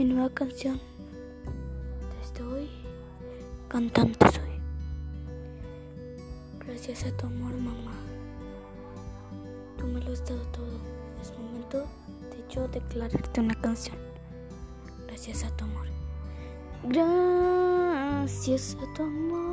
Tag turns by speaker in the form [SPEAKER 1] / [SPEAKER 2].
[SPEAKER 1] mi nueva canción. Desde hoy, cantante soy. Gracias a tu amor, mamá. Tú me lo has dado todo. Es momento de yo declararte una canción. Gracias a tu amor. Gracias a tu amor.